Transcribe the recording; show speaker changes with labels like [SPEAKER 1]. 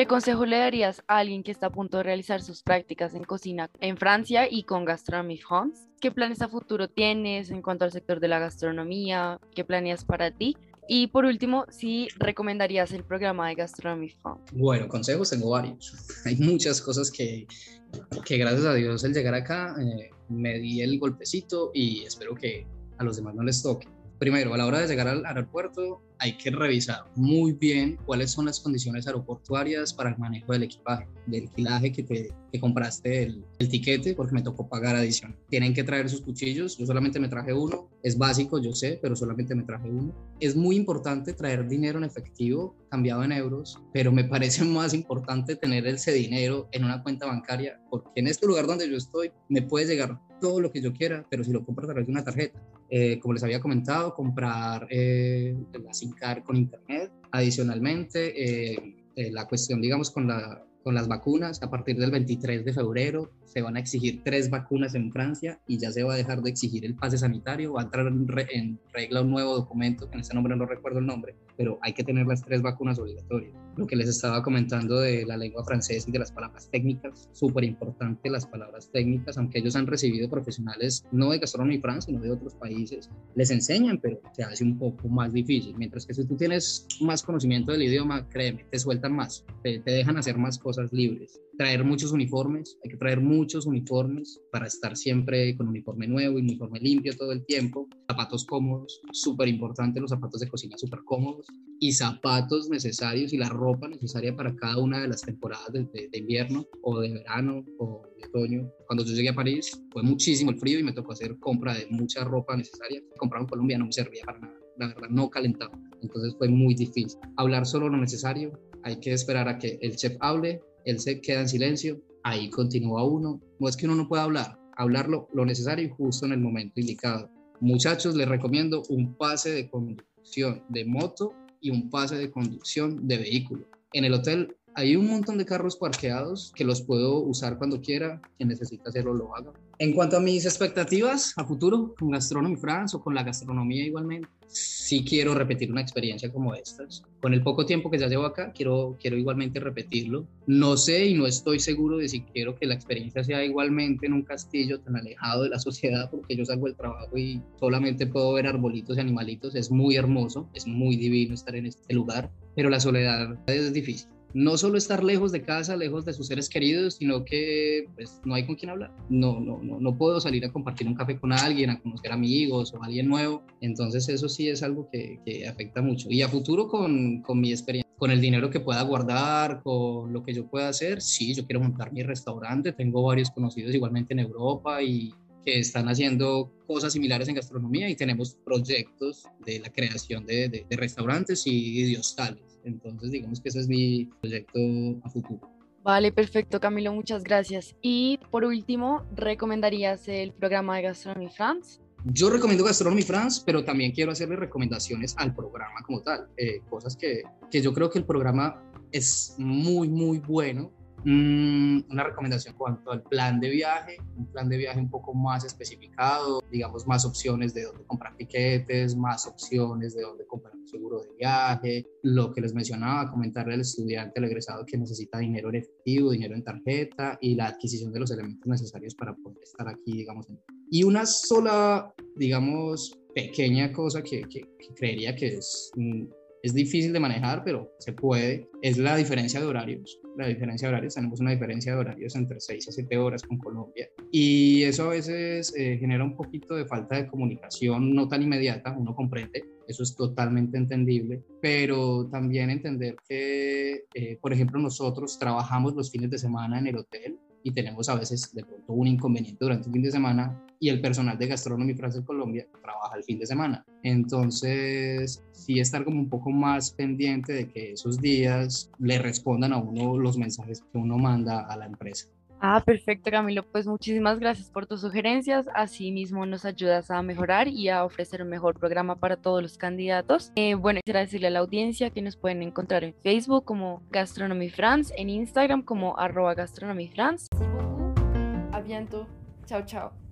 [SPEAKER 1] ¿Qué consejo le darías a alguien que está a punto de realizar sus prácticas en cocina en Francia y con Gastronomie France? ¿Qué planes a futuro tienes en cuanto al sector de la gastronomía? ¿Qué planeas para ti? Y por último, si recomendarías el programa de Gastronomie France.
[SPEAKER 2] Bueno, consejos tengo varios. Hay muchas cosas que, que gracias a Dios al llegar acá eh, me di el golpecito y espero que a los demás no les toque. Primero, a la hora de llegar al aeropuerto, hay que revisar muy bien cuáles son las condiciones aeroportuarias para el manejo del equipaje, del kilaje que, te, que compraste el, el tiquete, porque me tocó pagar adición. Tienen que traer sus cuchillos, yo solamente me traje uno, es básico, yo sé, pero solamente me traje uno. Es muy importante traer dinero en efectivo cambiado en euros, pero me parece más importante tener ese dinero en una cuenta bancaria, porque en este lugar donde yo estoy me puede llegar todo lo que yo quiera, pero si lo compro a través de una tarjeta, eh, como les había comentado, comprar eh, la SIM con internet. Adicionalmente, eh, la cuestión, digamos, con la con las vacunas. A partir del 23 de febrero se van a exigir tres vacunas en Francia y ya se va a dejar de exigir el pase sanitario. Va a entrar en, regla un nuevo documento, en ese nombre no recuerdo el nombre, pero hay que tener las tres vacunas obligatorias. Lo que les estaba comentando de la lengua francesa y de las palabras técnicas, súper importante las palabras técnicas, aunque ellos han recibido profesionales no de gastronomía Francia, sino de otros países, les enseñan, pero se hace un poco más difícil. Mientras que si tú tienes más conocimiento del idioma, créeme, te sueltan más, te, te dejan hacer más cosas cosas libres. Traer muchos uniformes, hay que traer muchos uniformes para estar siempre con uniforme nuevo, uniforme limpio todo el tiempo. Zapatos cómodos, súper importante, los zapatos de cocina súper cómodos. Y zapatos necesarios y la ropa necesaria para cada una de las temporadas de, de, invierno o de verano o de otoño. Cuando yo llegué a París fue muchísimo el frío y me tocó hacer compra de mucha ropa necesaria. Comprar en Colombia no me servía para nada la verdad no calentaba. Entonces fue muy difícil. Hablar solo lo necesario, hay que esperar a que el chef hable, él se queda en silencio, ahí continúa uno. No es que uno no pueda hablar, hablarlo lo necesario y justo en el momento indicado. Muchachos, les recomiendo un pase de conducción de moto y un pase de conducción de vehículo. En el hotel hay un montón de carros parqueados que los puedo usar cuando quiera. Quien necesita hacerlo lo haga. En cuanto a mis expectativas a futuro con Gastronomy France o con la gastronomía igualmente, sí quiero repetir una experiencia como estas. Con el poco tiempo que ya llevo acá, quiero, quiero igualmente repetirlo. No sé y no estoy seguro de si quiero que la experiencia sea igualmente en un castillo tan alejado de la sociedad, porque yo salgo del trabajo y solamente puedo ver arbolitos y animalitos. Es muy hermoso, es muy divino estar en este lugar, pero la soledad es difícil no solo estar lejos de casa, lejos de sus seres queridos, sino que pues, no hay con quién hablar. No, no, no, no puedo salir a compartir un café con alguien, a conocer amigos o alguien nuevo. Entonces eso sí es algo que, que afecta mucho. Y a futuro con, con mi experiencia, con el dinero que pueda guardar, con lo que yo pueda hacer, sí, yo quiero montar mi restaurante. Tengo varios conocidos igualmente en Europa y que están haciendo cosas similares en gastronomía y tenemos proyectos de la creación de, de, de restaurantes y de hostales. Entonces, digamos que ese es mi proyecto a futuro.
[SPEAKER 1] Vale, perfecto, Camilo, muchas gracias. Y por último, ¿recomendarías el programa de Gastronomy France?
[SPEAKER 2] Yo recomiendo Gastronomy France, pero también quiero hacerle recomendaciones al programa como tal. Eh, cosas que, que yo creo que el programa es muy, muy bueno una recomendación en cuanto al plan de viaje, un plan de viaje un poco más especificado, digamos más opciones de dónde comprar tiquetes, más opciones de dónde comprar un seguro de viaje, lo que les mencionaba, comentarle al estudiante, al egresado que necesita dinero en efectivo, dinero en tarjeta y la adquisición de los elementos necesarios para poder estar aquí, digamos. Y una sola, digamos, pequeña cosa que, que, que creería que es mm, es difícil de manejar, pero se puede, es la diferencia de horarios. La diferencia de horarios, tenemos una diferencia de horarios entre 6 a 7 horas con Colombia. Y eso a veces eh, genera un poquito de falta de comunicación no tan inmediata, uno comprende, eso es totalmente entendible, pero también entender que, eh, por ejemplo, nosotros trabajamos los fines de semana en el hotel y tenemos a veces de pronto un inconveniente durante el fin de semana y el personal de Gastronomía Francia Colombia trabaja el fin de semana. Entonces, sí estar como un poco más pendiente de que esos días le respondan a uno los mensajes que uno manda a la empresa.
[SPEAKER 1] Ah, perfecto, Camilo. Pues muchísimas gracias por tus sugerencias. Así mismo nos ayudas a mejorar y a ofrecer un mejor programa para todos los candidatos. Eh, bueno, quisiera decirle a la audiencia que nos pueden encontrar en Facebook como Gastronomy France, en Instagram como arroba Gastronomy France. A bientôt. Chao, chao.